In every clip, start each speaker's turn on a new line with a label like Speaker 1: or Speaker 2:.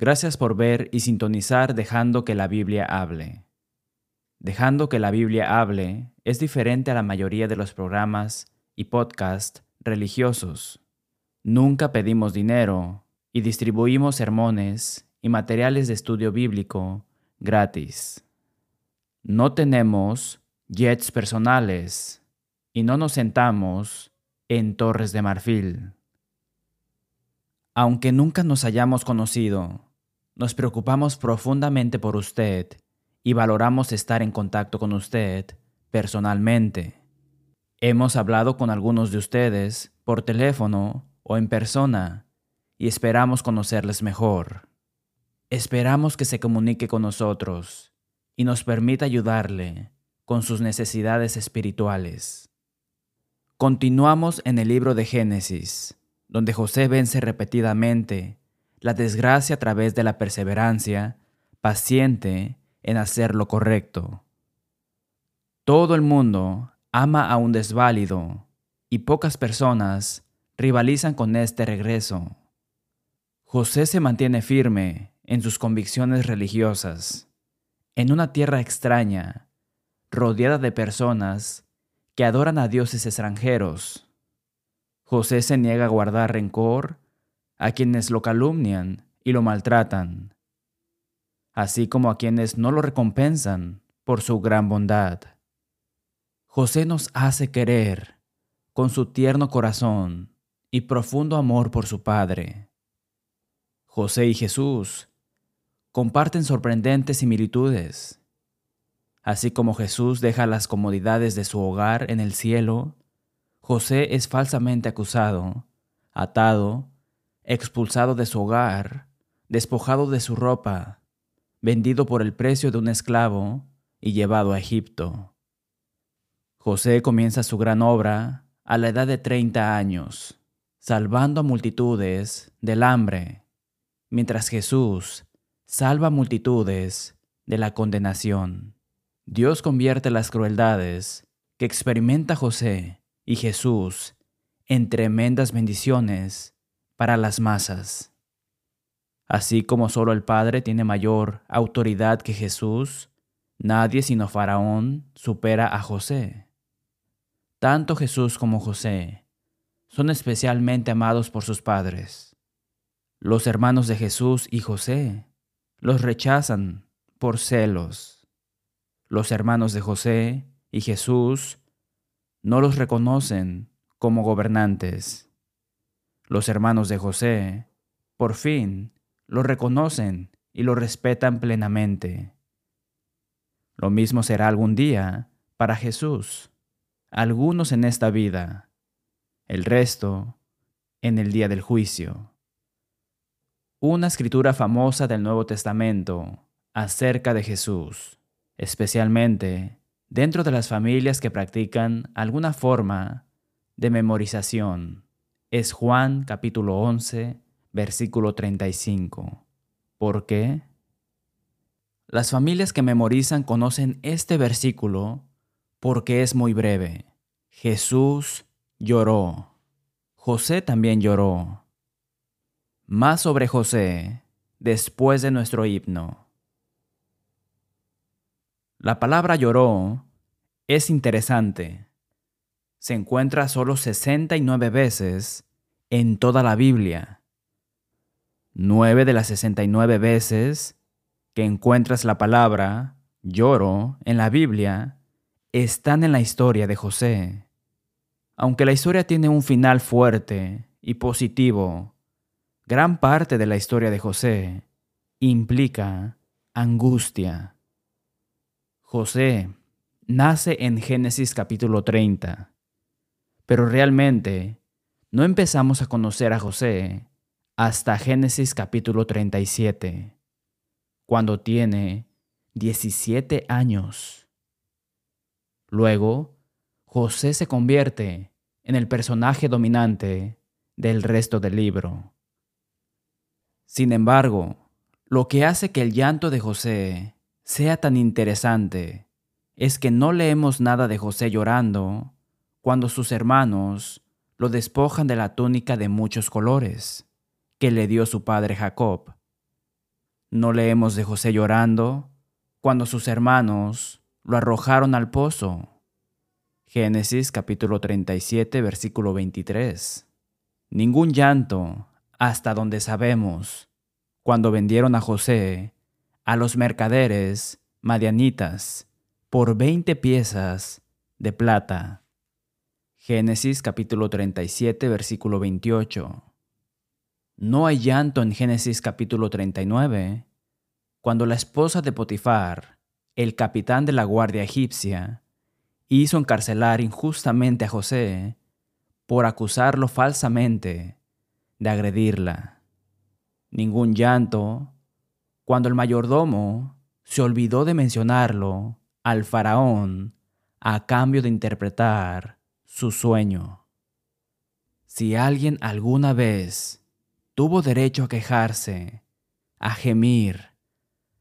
Speaker 1: Gracias por ver y sintonizar dejando que la Biblia hable. Dejando que la Biblia hable es diferente a la mayoría de los programas y podcasts religiosos. Nunca pedimos dinero y distribuimos sermones y materiales de estudio bíblico gratis. No tenemos jets personales y no nos sentamos en torres de marfil. Aunque nunca nos hayamos conocido, nos preocupamos profundamente por usted y valoramos estar en contacto con usted personalmente. Hemos hablado con algunos de ustedes por teléfono o en persona y esperamos conocerles mejor. Esperamos que se comunique con nosotros y nos permita ayudarle con sus necesidades espirituales. Continuamos en el libro de Génesis, donde José vence repetidamente la desgracia a través de la perseverancia paciente en hacer lo correcto. Todo el mundo ama a un desválido y pocas personas rivalizan con este regreso. José se mantiene firme en sus convicciones religiosas, en una tierra extraña, rodeada de personas que adoran a dioses extranjeros. José se niega a guardar rencor a quienes lo calumnian y lo maltratan, así como a quienes no lo recompensan por su gran bondad. José nos hace querer con su tierno corazón y profundo amor por su Padre. José y Jesús comparten sorprendentes similitudes. Así como Jesús deja las comodidades de su hogar en el cielo, José es falsamente acusado, atado expulsado de su hogar, despojado de su ropa, vendido por el precio de un esclavo y llevado a Egipto. José comienza su gran obra a la edad de 30 años, salvando a multitudes del hambre, mientras Jesús salva a multitudes de la condenación. Dios convierte las crueldades que experimenta José y Jesús en tremendas bendiciones para las masas. Así como solo el Padre tiene mayor autoridad que Jesús, nadie sino Faraón supera a José. Tanto Jesús como José son especialmente amados por sus padres. Los hermanos de Jesús y José los rechazan por celos. Los hermanos de José y Jesús no los reconocen como gobernantes. Los hermanos de José, por fin, lo reconocen y lo respetan plenamente. Lo mismo será algún día para Jesús, algunos en esta vida, el resto en el día del juicio. Una escritura famosa del Nuevo Testamento acerca de Jesús, especialmente dentro de las familias que practican alguna forma de memorización es Juan capítulo 11, versículo 35. ¿Por qué? Las familias que memorizan conocen este versículo porque es muy breve. Jesús lloró. José también lloró. Más sobre José después de nuestro himno. La palabra lloró es interesante se encuentra solo 69 veces en toda la Biblia. Nueve de las 69 veces que encuentras la palabra lloro en la Biblia están en la historia de José. Aunque la historia tiene un final fuerte y positivo, gran parte de la historia de José implica angustia. José nace en Génesis capítulo 30 pero realmente no empezamos a conocer a José hasta Génesis capítulo 37, cuando tiene 17 años. Luego, José se convierte en el personaje dominante del resto del libro. Sin embargo, lo que hace que el llanto de José sea tan interesante es que no leemos nada de José llorando cuando sus hermanos lo despojan de la túnica de muchos colores que le dio su padre Jacob. No leemos de José llorando cuando sus hermanos lo arrojaron al pozo. Génesis capítulo 37 versículo 23. Ningún llanto, hasta donde sabemos, cuando vendieron a José a los mercaderes madianitas por 20 piezas de plata. Génesis capítulo 37 versículo 28. No hay llanto en Génesis capítulo 39, cuando la esposa de Potifar, el capitán de la guardia egipcia, hizo encarcelar injustamente a José por acusarlo falsamente de agredirla. Ningún llanto cuando el mayordomo se olvidó de mencionarlo al faraón a cambio de interpretar su sueño. Si alguien alguna vez tuvo derecho a quejarse, a gemir,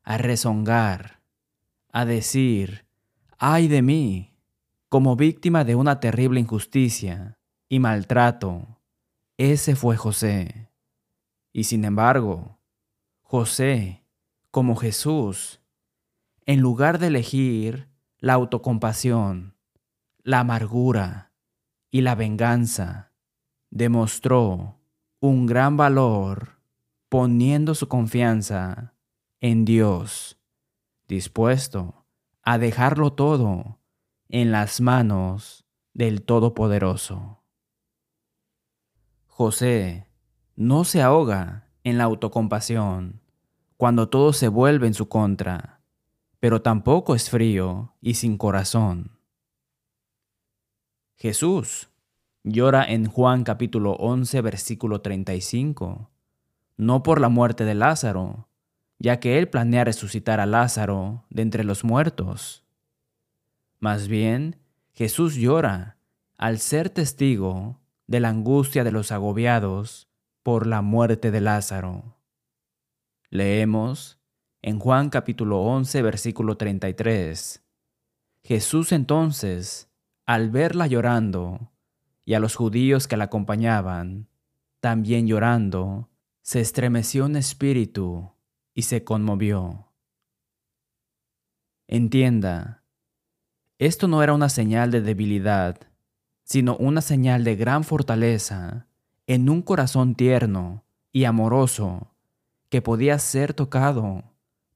Speaker 1: a rezongar, a decir, ay de mí, como víctima de una terrible injusticia y maltrato, ese fue José. Y sin embargo, José, como Jesús, en lugar de elegir la autocompasión, la amargura y la venganza, demostró un gran valor poniendo su confianza en Dios, dispuesto a dejarlo todo en las manos del Todopoderoso. José no se ahoga en la autocompasión cuando todo se vuelve en su contra pero tampoco es frío y sin corazón. Jesús llora en Juan capítulo 11 versículo 35, no por la muerte de Lázaro, ya que él planea resucitar a Lázaro de entre los muertos. Más bien, Jesús llora al ser testigo de la angustia de los agobiados por la muerte de Lázaro. Leemos en Juan capítulo 11, versículo 33. Jesús entonces, al verla llorando, y a los judíos que la acompañaban, también llorando, se estremeció en espíritu y se conmovió. Entienda, esto no era una señal de debilidad, sino una señal de gran fortaleza en un corazón tierno y amoroso que podía ser tocado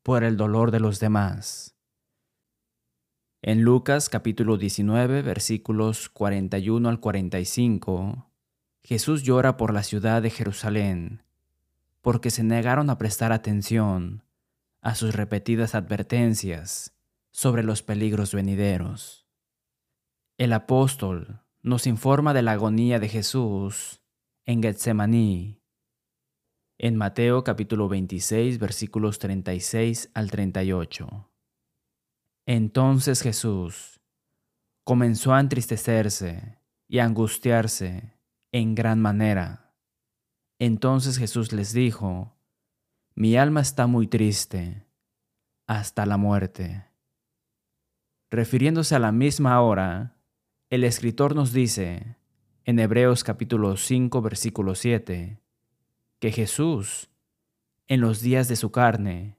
Speaker 1: por el dolor de los demás. En Lucas capítulo 19 versículos 41 al 45, Jesús llora por la ciudad de Jerusalén, porque se negaron a prestar atención a sus repetidas advertencias sobre los peligros venideros. El apóstol nos informa de la agonía de Jesús en Getsemaní en Mateo capítulo 26 versículos 36 al 38. Entonces Jesús comenzó a entristecerse y angustiarse en gran manera. Entonces Jesús les dijo, Mi alma está muy triste hasta la muerte. Refiriéndose a la misma hora, el escritor nos dice, en Hebreos capítulo 5 versículo 7, que Jesús, en los días de su carne,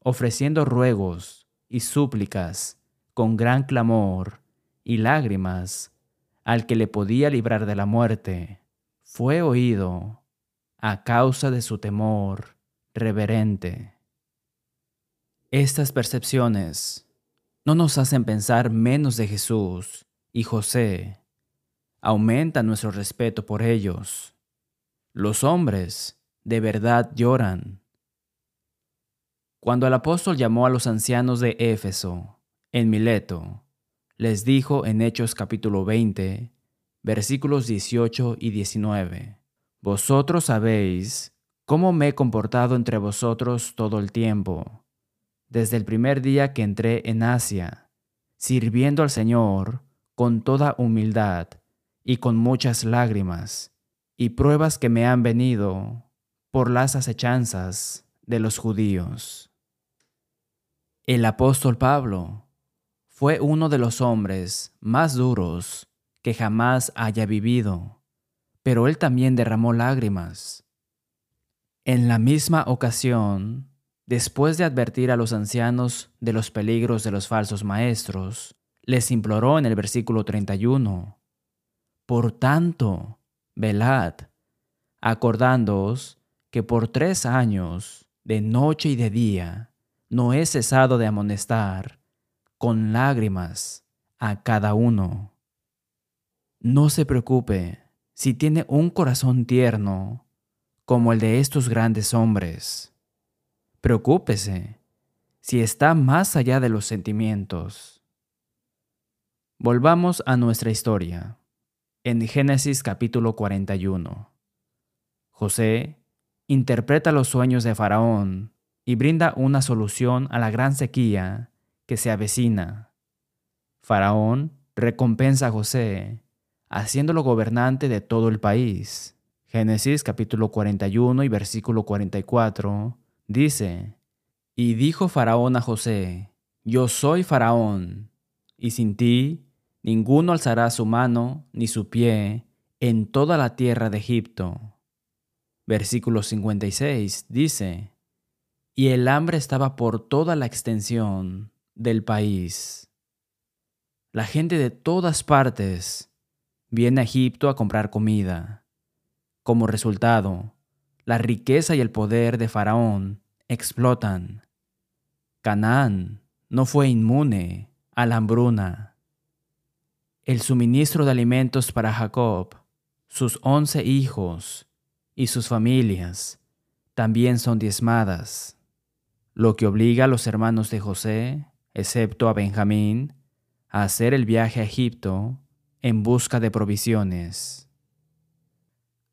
Speaker 1: ofreciendo ruegos y súplicas con gran clamor y lágrimas al que le podía librar de la muerte, fue oído a causa de su temor reverente. Estas percepciones no nos hacen pensar menos de Jesús y José, aumenta nuestro respeto por ellos. Los hombres de verdad lloran. Cuando el apóstol llamó a los ancianos de Éfeso, en Mileto, les dijo en Hechos capítulo 20, versículos 18 y 19, Vosotros sabéis cómo me he comportado entre vosotros todo el tiempo, desde el primer día que entré en Asia, sirviendo al Señor con toda humildad y con muchas lágrimas y pruebas que me han venido por las acechanzas de los judíos. El apóstol Pablo fue uno de los hombres más duros que jamás haya vivido, pero él también derramó lágrimas. En la misma ocasión, después de advertir a los ancianos de los peligros de los falsos maestros, les imploró en el versículo 31, Por tanto, velad, acordándoos que por tres años, de noche y de día, no he cesado de amonestar con lágrimas a cada uno. No se preocupe si tiene un corazón tierno como el de estos grandes hombres. Preocúpese si está más allá de los sentimientos. Volvamos a nuestra historia. En Génesis capítulo 41. José interpreta los sueños de Faraón y brinda una solución a la gran sequía que se avecina. Faraón recompensa a José, haciéndolo gobernante de todo el país. Génesis capítulo 41 y versículo 44 dice, Y dijo Faraón a José, Yo soy Faraón, y sin ti ninguno alzará su mano ni su pie en toda la tierra de Egipto. Versículo 56 dice, Y el hambre estaba por toda la extensión del país. La gente de todas partes viene a Egipto a comprar comida. Como resultado, la riqueza y el poder de Faraón explotan. Canaán no fue inmune a la hambruna. El suministro de alimentos para Jacob, sus once hijos y sus familias también son diezmadas, lo que obliga a los hermanos de José, excepto a Benjamín, a hacer el viaje a Egipto en busca de provisiones.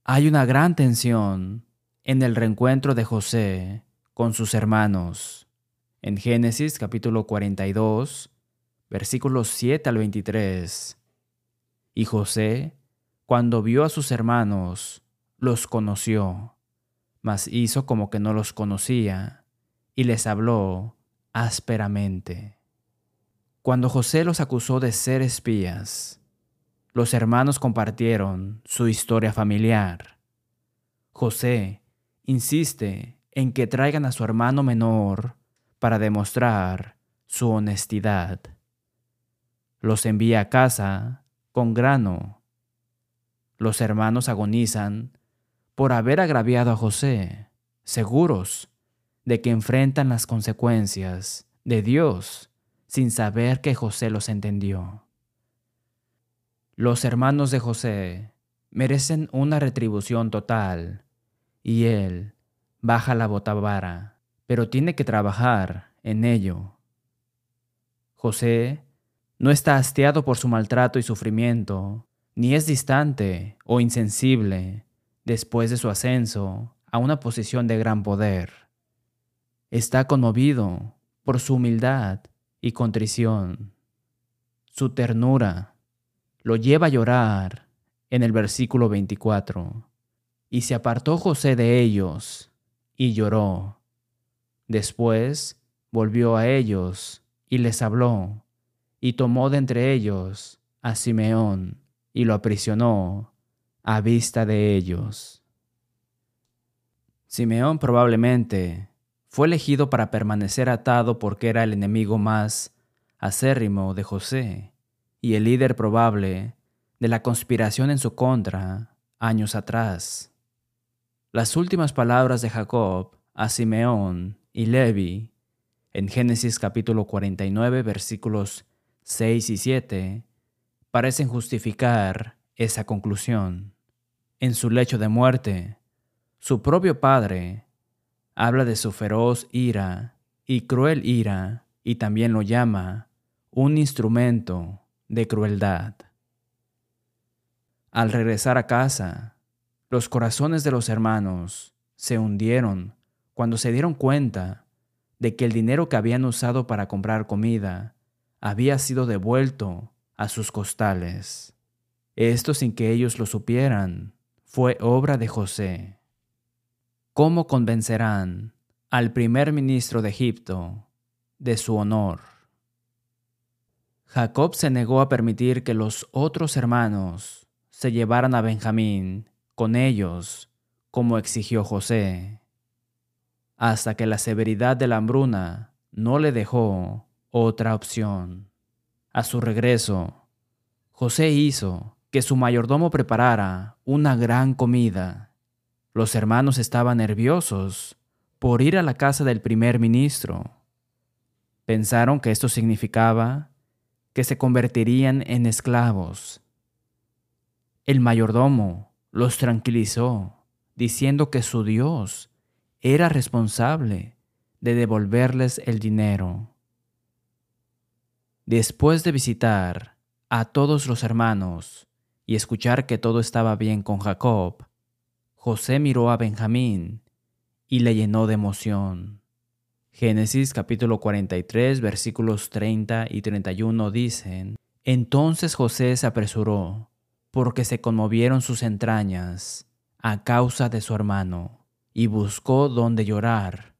Speaker 1: Hay una gran tensión en el reencuentro de José con sus hermanos. En Génesis capítulo 42, versículos 7 al 23. Y José, cuando vio a sus hermanos, los conoció, mas hizo como que no los conocía, y les habló ásperamente. Cuando José los acusó de ser espías, los hermanos compartieron su historia familiar. José insiste en que traigan a su hermano menor para demostrar su honestidad. Los envía a casa con grano. Los hermanos agonizan por haber agraviado a José, seguros de que enfrentan las consecuencias de Dios sin saber que José los entendió. Los hermanos de José merecen una retribución total y él baja la botavara, pero tiene que trabajar en ello. José no está hastiado por su maltrato y sufrimiento, ni es distante o insensible después de su ascenso a una posición de gran poder. Está conmovido por su humildad y contrición, su ternura lo lleva a llorar en el versículo 24. Y se apartó José de ellos y lloró. Después volvió a ellos y les habló, y tomó de entre ellos a Simeón y lo aprisionó a vista de ellos. Simeón probablemente fue elegido para permanecer atado porque era el enemigo más acérrimo de José y el líder probable de la conspiración en su contra años atrás. Las últimas palabras de Jacob a Simeón y Levi en Génesis capítulo 49 versículos 6 y 7 parecen justificar esa conclusión. En su lecho de muerte, su propio padre habla de su feroz ira y cruel ira y también lo llama un instrumento de crueldad. Al regresar a casa, los corazones de los hermanos se hundieron cuando se dieron cuenta de que el dinero que habían usado para comprar comida había sido devuelto a sus costales. Esto sin que ellos lo supieran, fue obra de José. ¿Cómo convencerán al primer ministro de Egipto de su honor? Jacob se negó a permitir que los otros hermanos se llevaran a Benjamín con ellos, como exigió José. hasta que la severidad de la hambruna no le dejó otra opción. A su regreso, José hizo que su mayordomo preparara una gran comida. Los hermanos estaban nerviosos por ir a la casa del primer ministro. Pensaron que esto significaba que se convertirían en esclavos. El mayordomo los tranquilizó, diciendo que su Dios era responsable de devolverles el dinero. Después de visitar a todos los hermanos y escuchar que todo estaba bien con Jacob, José miró a Benjamín y le llenó de emoción. Génesis capítulo 43 versículos 30 y 31 dicen, Entonces José se apresuró, porque se conmovieron sus entrañas a causa de su hermano, y buscó donde llorar,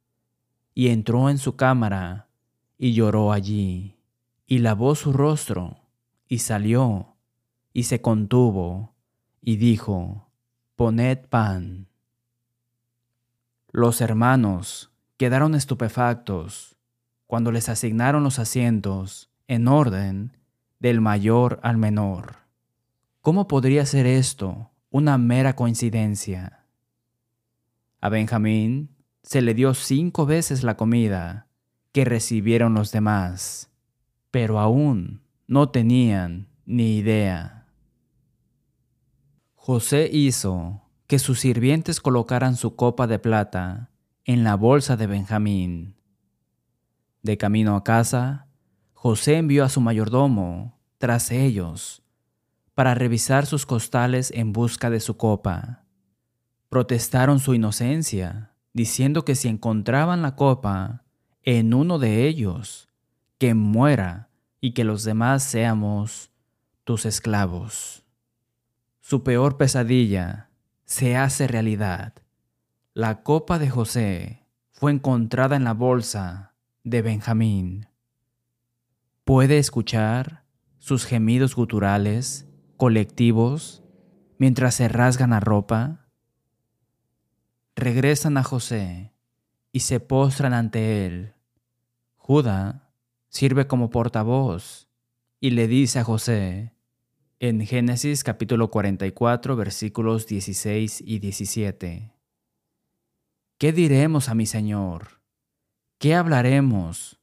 Speaker 1: y entró en su cámara, y lloró allí, y lavó su rostro, y salió, y se contuvo, y dijo, Poned pan. Los hermanos quedaron estupefactos cuando les asignaron los asientos en orden del mayor al menor. ¿Cómo podría ser esto una mera coincidencia? A Benjamín se le dio cinco veces la comida que recibieron los demás, pero aún no tenían ni idea. José hizo que sus sirvientes colocaran su copa de plata en la bolsa de Benjamín. De camino a casa, José envió a su mayordomo tras ellos para revisar sus costales en busca de su copa. Protestaron su inocencia, diciendo que si encontraban la copa en uno de ellos, que muera y que los demás seamos tus esclavos. Su peor pesadilla se hace realidad. La copa de José fue encontrada en la bolsa de Benjamín. Puede escuchar sus gemidos guturales, colectivos, mientras se rasgan la ropa. Regresan a José y se postran ante él. Judá sirve como portavoz y le dice a José, en Génesis capítulo 44 versículos 16 y 17, ¿Qué diremos a mi Señor? ¿Qué hablaremos?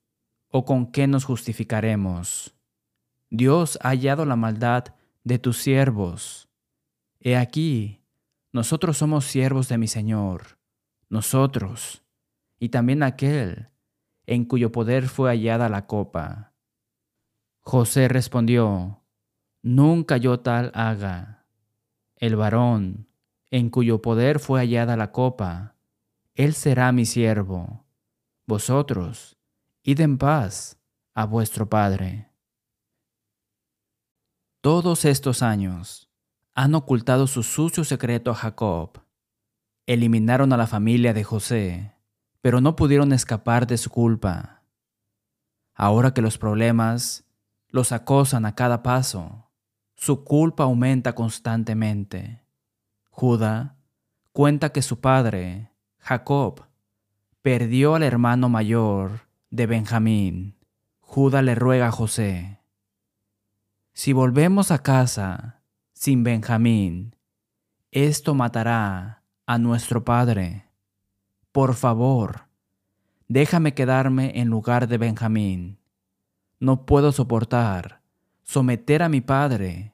Speaker 1: ¿O con qué nos justificaremos? Dios ha hallado la maldad de tus siervos. He aquí, nosotros somos siervos de mi Señor, nosotros, y también aquel en cuyo poder fue hallada la copa. José respondió, Nunca yo tal haga. El varón, en cuyo poder fue hallada la copa, él será mi siervo. Vosotros, id en paz a vuestro Padre. Todos estos años han ocultado su sucio secreto a Jacob. Eliminaron a la familia de José, pero no pudieron escapar de su culpa. Ahora que los problemas los acosan a cada paso, su culpa aumenta constantemente. Judá cuenta que su padre Jacob perdió al hermano mayor de Benjamín. Judá le ruega a José, si volvemos a casa sin Benjamín, esto matará a nuestro padre. Por favor, déjame quedarme en lugar de Benjamín. No puedo soportar someter a mi padre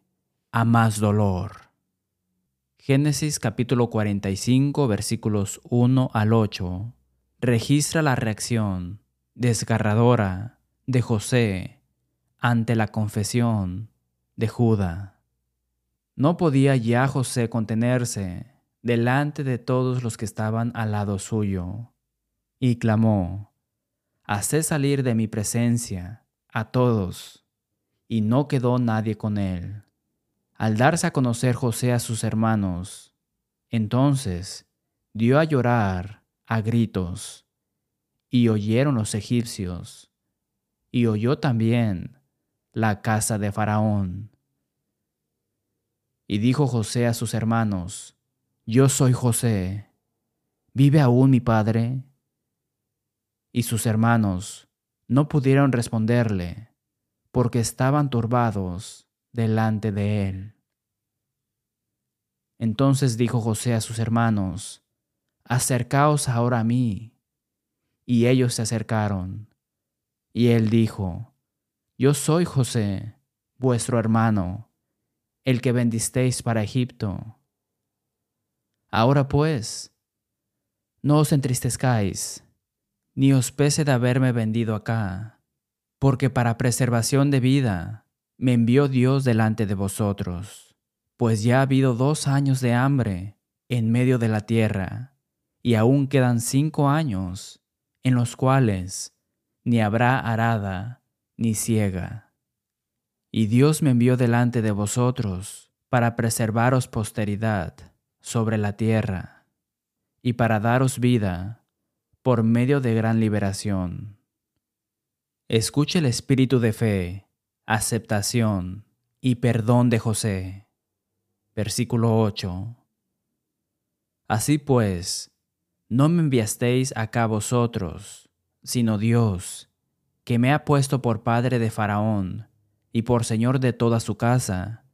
Speaker 1: a más dolor. Génesis capítulo 45 versículos 1 al 8 registra la reacción desgarradora de José ante la confesión de Judá. No podía ya José contenerse delante de todos los que estaban al lado suyo, y clamó, Hacé salir de mi presencia a todos, y no quedó nadie con él. Al darse a conocer José a sus hermanos, entonces dio a llorar a gritos, y oyeron los egipcios, y oyó también la casa de Faraón. Y dijo José a sus hermanos, Yo soy José, ¿vive aún mi padre? y sus hermanos no pudieron responderle porque estaban turbados delante de él. Entonces dijo José a sus hermanos, Acercaos ahora a mí. Y ellos se acercaron. Y él dijo, Yo soy José, vuestro hermano, el que bendisteis para Egipto. Ahora pues, no os entristezcáis, ni os pese de haberme vendido acá, porque para preservación de vida me envió Dios delante de vosotros, pues ya ha habido dos años de hambre en medio de la tierra, y aún quedan cinco años en los cuales ni habrá arada ni ciega. Y Dios me envió delante de vosotros para preservaros posteridad sobre la tierra y para daros vida por medio de gran liberación. Escuche el espíritu de fe, aceptación y perdón de José. Versículo 8. Así pues, no me enviasteis acá vosotros, sino Dios, que me ha puesto por padre de Faraón y por señor de toda su casa,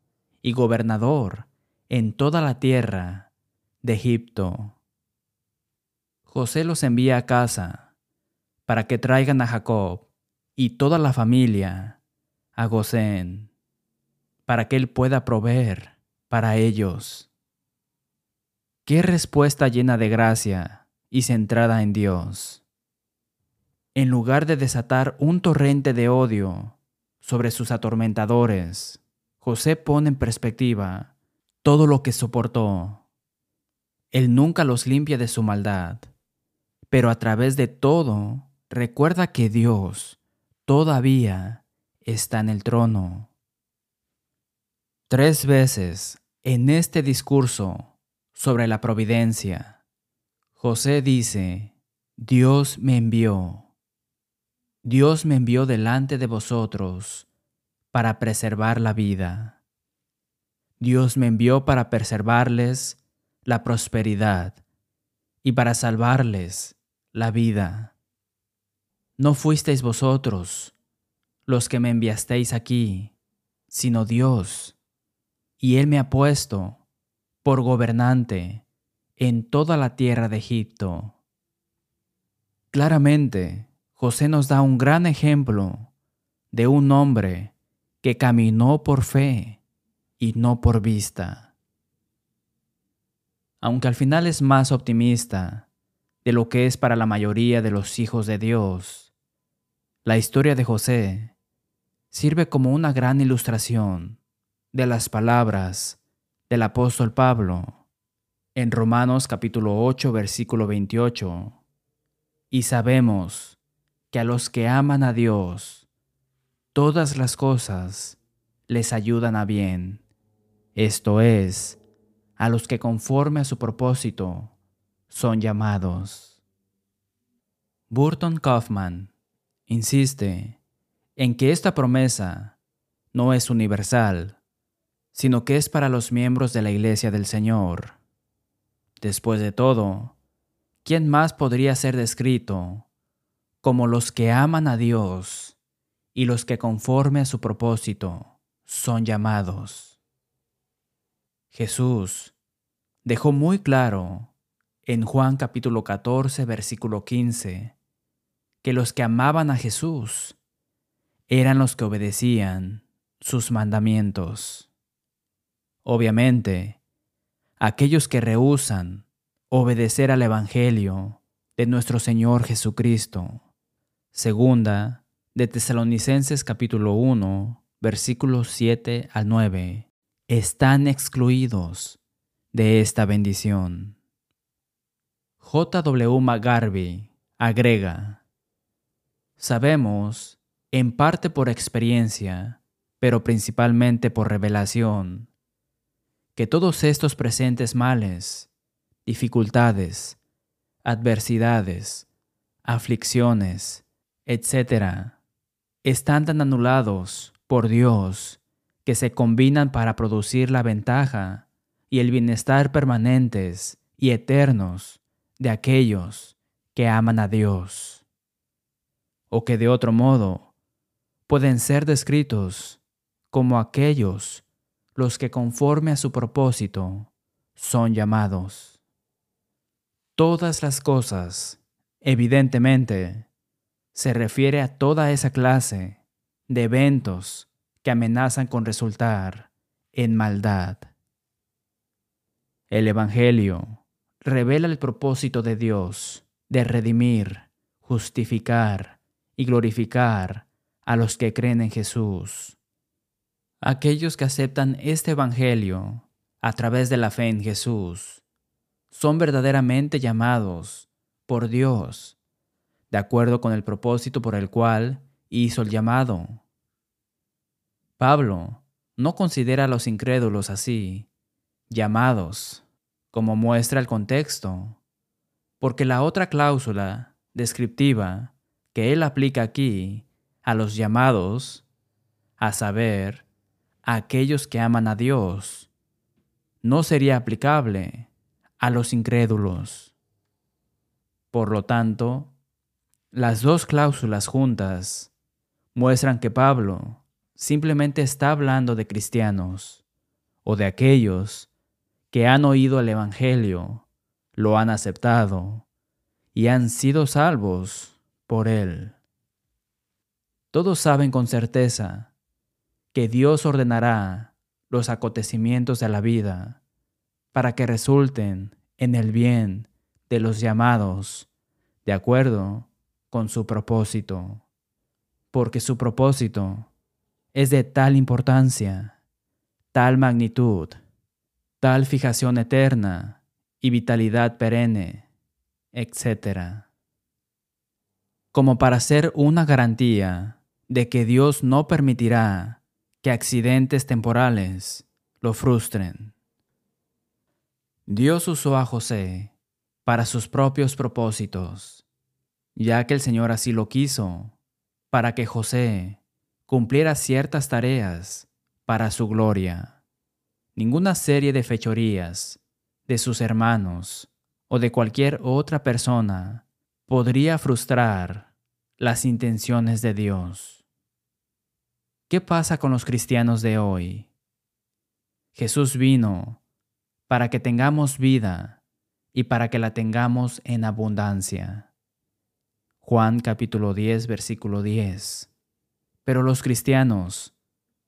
Speaker 1: y gobernador en toda la tierra de Egipto. José los envía a casa para que traigan a Jacob y toda la familia a Gosén, para que él pueda proveer para ellos. Qué respuesta llena de gracia y centrada en Dios. En lugar de desatar un torrente de odio sobre sus atormentadores, José pone en perspectiva todo lo que soportó. Él nunca los limpia de su maldad pero a través de todo, recuerda que Dios todavía está en el trono. Tres veces en este discurso sobre la providencia, José dice, Dios me envió. Dios me envió delante de vosotros para preservar la vida. Dios me envió para preservarles la prosperidad y para salvarles la vida. No fuisteis vosotros los que me enviasteis aquí, sino Dios, y Él me ha puesto por gobernante en toda la tierra de Egipto. Claramente, José nos da un gran ejemplo de un hombre que caminó por fe y no por vista. Aunque al final es más optimista, de lo que es para la mayoría de los hijos de Dios. La historia de José sirve como una gran ilustración de las palabras del apóstol Pablo en Romanos capítulo 8 versículo 28. Y sabemos que a los que aman a Dios, todas las cosas les ayudan a bien, esto es, a los que conforme a su propósito son llamados. Burton Kaufman insiste en que esta promesa no es universal, sino que es para los miembros de la Iglesia del Señor. Después de todo, ¿quién más podría ser descrito como los que aman a Dios y los que conforme a su propósito son llamados? Jesús dejó muy claro en Juan capítulo 14, versículo 15, que los que amaban a Jesús eran los que obedecían sus mandamientos. Obviamente, aquellos que rehusan obedecer al Evangelio de nuestro Señor Jesucristo. Segunda de Tesalonicenses capítulo 1, versículos 7 al 9, están excluidos de esta bendición. J.W. McGarvey agrega, Sabemos, en parte por experiencia, pero principalmente por revelación, que todos estos presentes males, dificultades, adversidades, aflicciones, etc., están tan anulados por Dios que se combinan para producir la ventaja y el bienestar permanentes y eternos de aquellos que aman a Dios. o que de otro modo pueden ser descritos como aquellos los que conforme a su propósito son llamados. Todas las cosas, evidentemente, se refiere a toda esa clase de eventos que amenazan con resultar en maldad. El Evangelio revela el propósito de Dios de redimir, justificar y glorificar a los que creen en Jesús. Aquellos que aceptan este Evangelio a través de la fe en Jesús son verdaderamente llamados por Dios, de acuerdo con el propósito por el cual hizo el llamado. Pablo no considera a los incrédulos así, llamados, como muestra el contexto, porque la otra cláusula descriptiva que él aplica aquí a los llamados, a saber, a aquellos que aman a Dios, no sería aplicable a los incrédulos. Por lo tanto, las dos cláusulas juntas muestran que Pablo simplemente está hablando de cristianos o de aquellos que han oído el Evangelio, lo han aceptado y han sido salvos por él. Todos saben con certeza que Dios ordenará los acontecimientos de la vida para que resulten en el bien de los llamados de acuerdo con su propósito, porque su propósito es de tal importancia, tal magnitud, tal fijación eterna y vitalidad perenne, etc. Como para ser una garantía de que Dios no permitirá que accidentes temporales lo frustren. Dios usó a José para sus propios propósitos, ya que el Señor así lo quiso, para que José cumpliera ciertas tareas para su gloria. Ninguna serie de fechorías de sus hermanos o de cualquier otra persona podría frustrar las intenciones de Dios. ¿Qué pasa con los cristianos de hoy? Jesús vino para que tengamos vida y para que la tengamos en abundancia. Juan capítulo 10 versículo 10. Pero los cristianos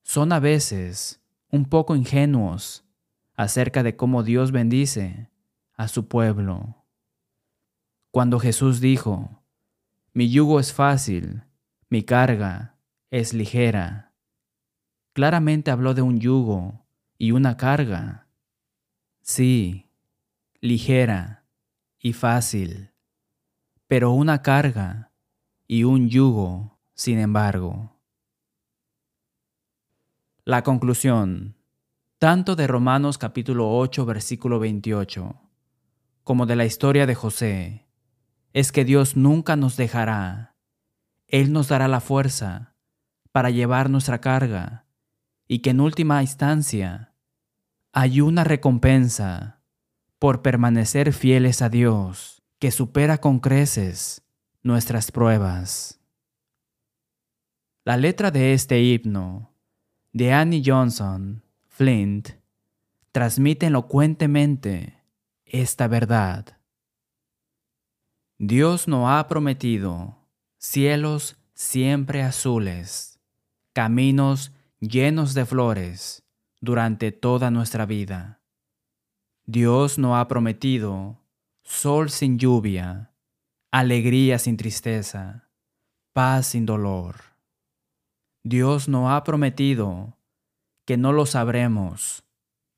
Speaker 1: son a veces un poco ingenuos acerca de cómo Dios bendice a su pueblo. Cuando Jesús dijo, mi yugo es fácil, mi carga es ligera, claramente habló de un yugo y una carga. Sí, ligera y fácil, pero una carga y un yugo, sin embargo. La conclusión, tanto de Romanos capítulo 8 versículo 28, como de la historia de José, es que Dios nunca nos dejará. Él nos dará la fuerza para llevar nuestra carga y que en última instancia hay una recompensa por permanecer fieles a Dios que supera con creces nuestras pruebas. La letra de este himno de Annie Johnson, Flint, transmite elocuentemente esta verdad. Dios no ha prometido cielos siempre azules, caminos llenos de flores durante toda nuestra vida. Dios no ha prometido sol sin lluvia, alegría sin tristeza, paz sin dolor. Dios no ha prometido que no lo sabremos,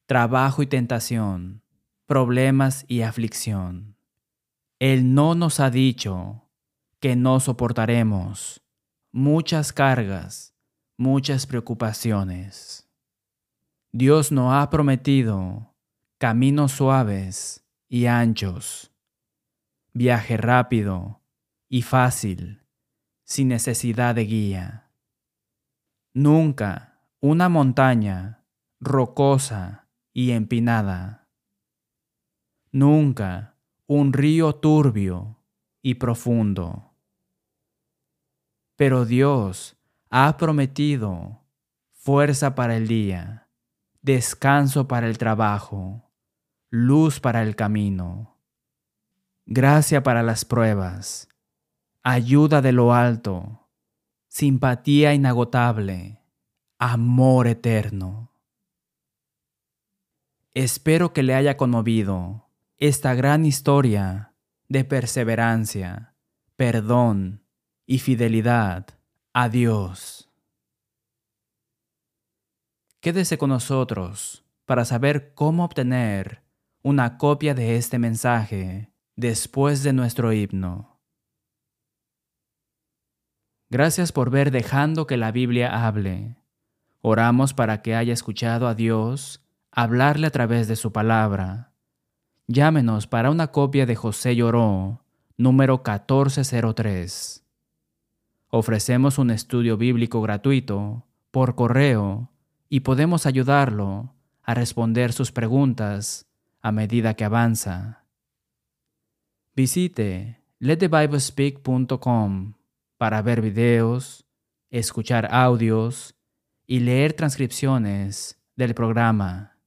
Speaker 1: trabajo y tentación, problemas y aflicción. Él no nos ha dicho que no soportaremos muchas cargas, muchas preocupaciones. Dios no ha prometido caminos suaves y anchos, viaje rápido y fácil, sin necesidad de guía. Nunca una montaña rocosa y empinada. Nunca un río turbio y profundo. Pero Dios ha prometido fuerza para el día, descanso para el trabajo, luz para el camino, gracia para las pruebas, ayuda de lo alto, simpatía inagotable, amor eterno. Espero que le haya conmovido esta gran historia de perseverancia, perdón y fidelidad a Dios. Quédese con nosotros para saber cómo obtener una copia de este mensaje después de nuestro himno. Gracias por ver dejando que la Biblia hable. Oramos para que haya escuchado a Dios hablarle a través de su palabra. Llámenos para una copia de José Lloró, número 1403. Ofrecemos un estudio bíblico gratuito por correo y podemos ayudarlo a responder sus preguntas a medida que avanza. Visite letthebiblespeak.com para ver videos, escuchar audios y leer transcripciones del programa.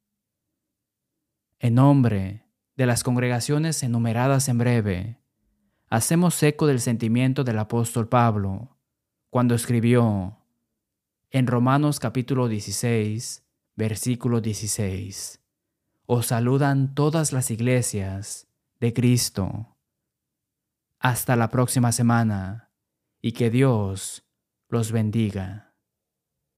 Speaker 1: En nombre de las congregaciones enumeradas en breve, hacemos eco del sentimiento del apóstol Pablo cuando escribió en Romanos capítulo 16, versículo 16. Os saludan todas las iglesias de Cristo. Hasta la próxima semana y que Dios los bendiga.